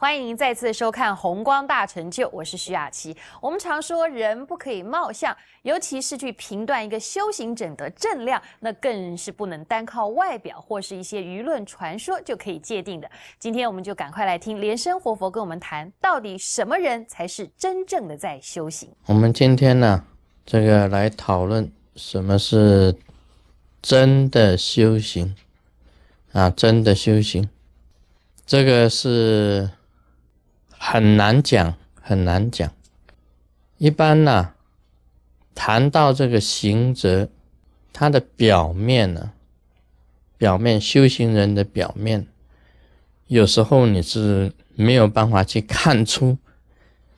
欢迎再次收看《红光大成就》，我是徐雅琪。我们常说人不可以貌相，尤其是去评断一个修行者的正量，那更是不能单靠外表或是一些舆论传说就可以界定的。今天我们就赶快来听莲生活佛跟我们谈，到底什么人才是真正的在修行？我们今天呢，这个来讨论什么是真的修行啊？真的修行。这个是很难讲，很难讲。一般呢，谈到这个行者，他的表面呢，表面修行人的表面，有时候你是没有办法去看出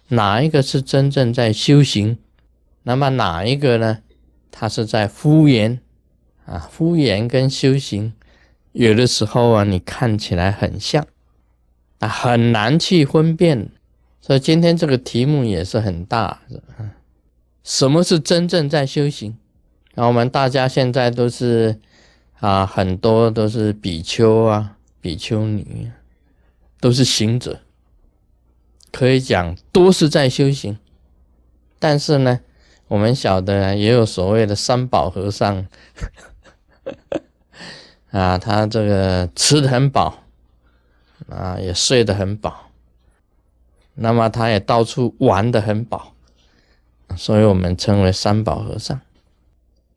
哪一个是真正在修行，那么哪一个呢？他是在敷衍啊，敷衍跟修行，有的时候啊，你看起来很像。啊，很难去分辨，所以今天这个题目也是很大。什么是真正在修行？那我们大家现在都是啊，很多都是比丘啊、比丘尼，都是行者，可以讲都是在修行。但是呢，我们晓得也有所谓的三宝和尚，啊，他这个吃的很饱。啊，也睡得很饱，那么他也到处玩得很饱，所以我们称为三宝和尚。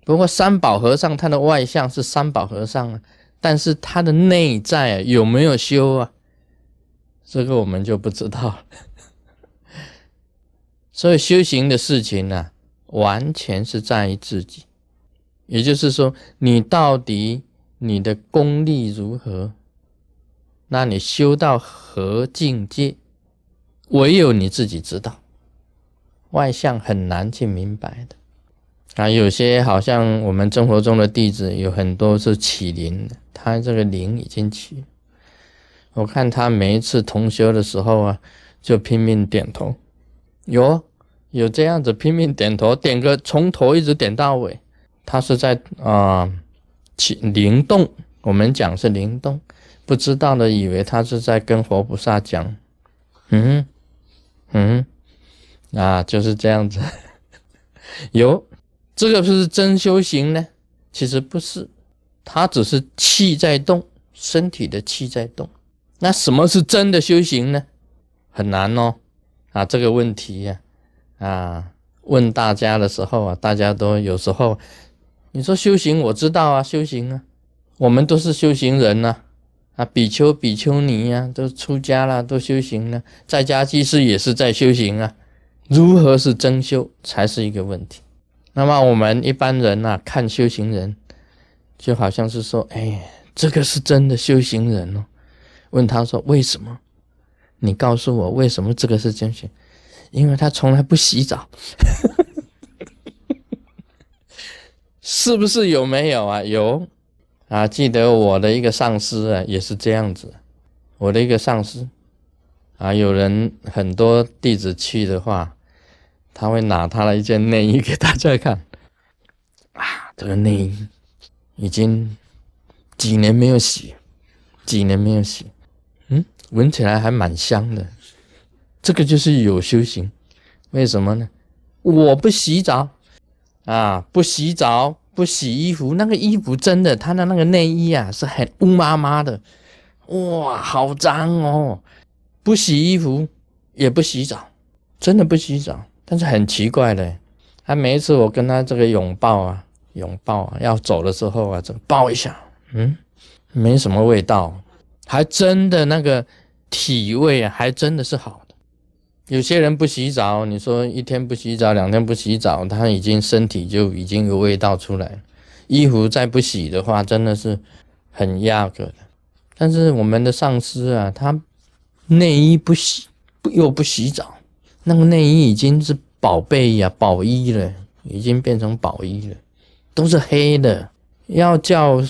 不过三宝和尚他的外相是三宝和尚啊，但是他的内在有没有修啊？这个我们就不知道了。所以修行的事情呢，完全是在于自己，也就是说，你到底你的功力如何？那你修到何境界，唯有你自己知道，外相很难去明白的。啊，有些好像我们生活中的弟子有很多是起灵的，他这个灵已经起。我看他每一次同修的时候啊，就拼命点头，有有这样子拼命点头，点个从头一直点到尾，他是在啊起灵动，我们讲是灵动。不知道的以为他是在跟活菩萨讲，嗯嗯啊，就是这样子。有这个是真修行呢？其实不是，他只是气在动，身体的气在动。那什么是真的修行呢？很难哦。啊，这个问题呀，啊，问大家的时候啊，大家都有时候，你说修行，我知道啊，修行啊，我们都是修行人呐。啊比丘、比丘尼呀，都出家了，都修行了，在家居士也是在修行啊。如何是真修，才是一个问题。那么我们一般人呐，看修行人，就好像是说，哎，这个是真的修行人哦。问他说为什么？你告诉我为什么这个是真修？因为他从来不洗澡，是不是有没有啊？有。啊，记得我的一个上司啊，也是这样子。我的一个上司啊，有人很多弟子去的话，他会拿他的一件内衣给大家看。啊，这个内衣已经几年没有洗，几年没有洗，嗯，闻起来还蛮香的。这个就是有修行，为什么呢？我不洗澡啊，不洗澡。不洗衣服，那个衣服真的，他的那个内衣啊，是很乌麻麻的，哇，好脏哦！不洗衣服，也不洗澡，真的不洗澡。但是很奇怪的，他每一次我跟他这个拥抱啊，拥抱啊，要走的时候啊，这抱一下，嗯，没什么味道，还真的那个体味，还真的是好。有些人不洗澡，你说一天不洗澡，两天不洗澡，他已经身体就已经有味道出来。衣服再不洗的话，真的是很压个的。但是我们的上司啊，他内衣不洗，又不洗澡，那个内衣已经是宝贝呀，宝衣了，已经变成宝衣了，都是黑的。要叫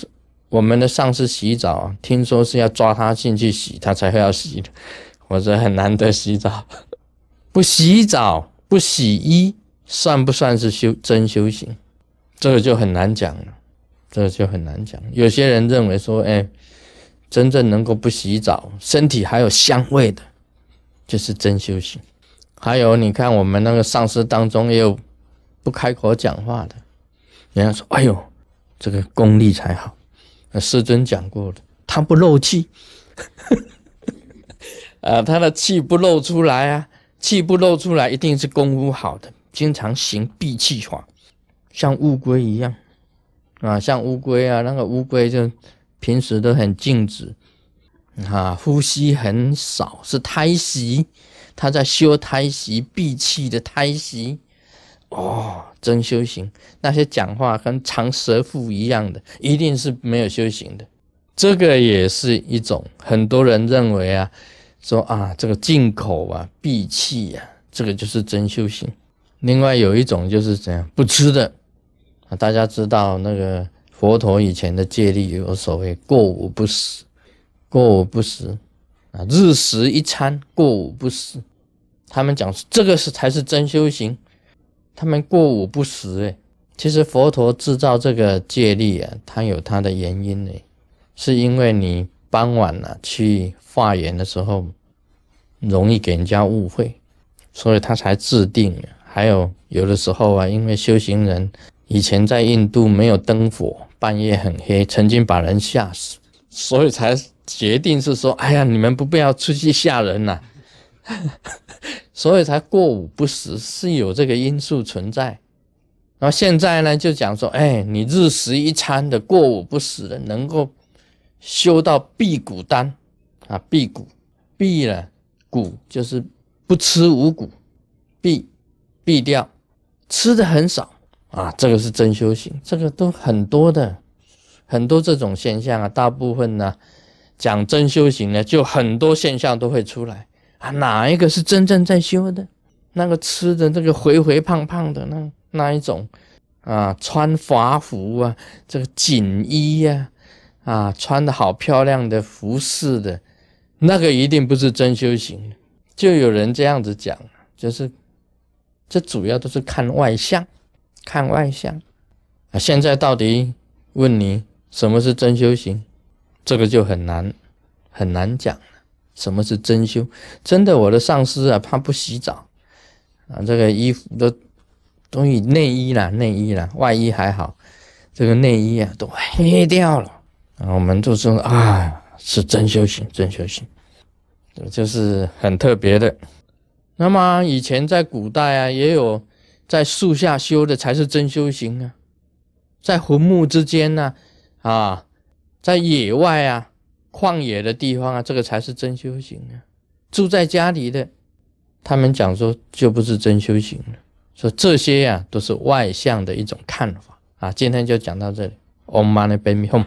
我们的上司洗澡，听说是要抓他进去洗，他才会要洗的。我说很难得洗澡。不洗澡、不洗衣，算不算是修真修行？这个就很难讲了，这个就很难讲。有些人认为说，哎，真正能够不洗澡，身体还有香味的，就是真修行。还有，你看我们那个上师当中也有不开口讲话的，人家说：“哎呦，这个功力才好。”师尊讲过的，他不漏气，啊，他的气不漏出来啊，气不漏出来，一定是功夫好的，经常行闭气法，像乌龟一样，啊，像乌龟啊，那个乌龟就平时都很静止，啊，呼吸很少，是胎息。他在修胎息闭气的胎息，哦，真修行。那些讲话跟长舌妇一样的，一定是没有修行的。这个也是一种，很多人认为啊，说啊，这个进口啊，闭气呀，这个就是真修行。另外有一种就是怎样不吃的啊，大家知道那个佛陀以前的戒律有所谓过午不食，过午不食。啊，日食一餐，过午不食。他们讲这个是才是真修行。他们过午不食，哎，其实佛陀制造这个戒律啊，它有它的原因呢，是因为你傍晚了去化缘的时候，容易给人家误会，所以他才制定。还有有的时候啊，因为修行人以前在印度没有灯火，半夜很黑，曾经把人吓死，所以才。决定是说，哎呀，你们不必要出去吓人呐，所以才过午不食，是有这个因素存在。然后现在呢，就讲说，哎，你日食一餐的过午不食的，能够修到辟谷丹啊，辟谷，辟了谷就是不吃五谷，辟，辟掉，吃的很少啊，这个是真修行，这个都很多的，很多这种现象啊，大部分呢。讲真修行呢，就很多现象都会出来啊！哪一个是真正在修的？那个吃的这个肥肥胖胖的那那一种啊，穿华服啊，这个锦衣呀，啊穿的好漂亮的服饰的，那个一定不是真修行。就有人这样子讲，就是这主要都是看外相，看外相啊！现在到底问你什么是真修行？这个就很难很难讲了。什么是真修？真的，我的上司啊，他不洗澡啊，这个衣服都都以内衣啦，内衣啦，外衣还好，这个内衣啊都黑掉了我们就说啊，是真修行，真修行，就是很特别的。那么以前在古代啊，也有在树下修的才是真修行啊，在坟墓之间呢啊。在野外啊，旷野的地方啊，这个才是真修行啊。住在家里的，他们讲说就不是真修行了。说这些呀，都是外向的一种看法啊。今天就讲到这里，Om Mani Padme Hum。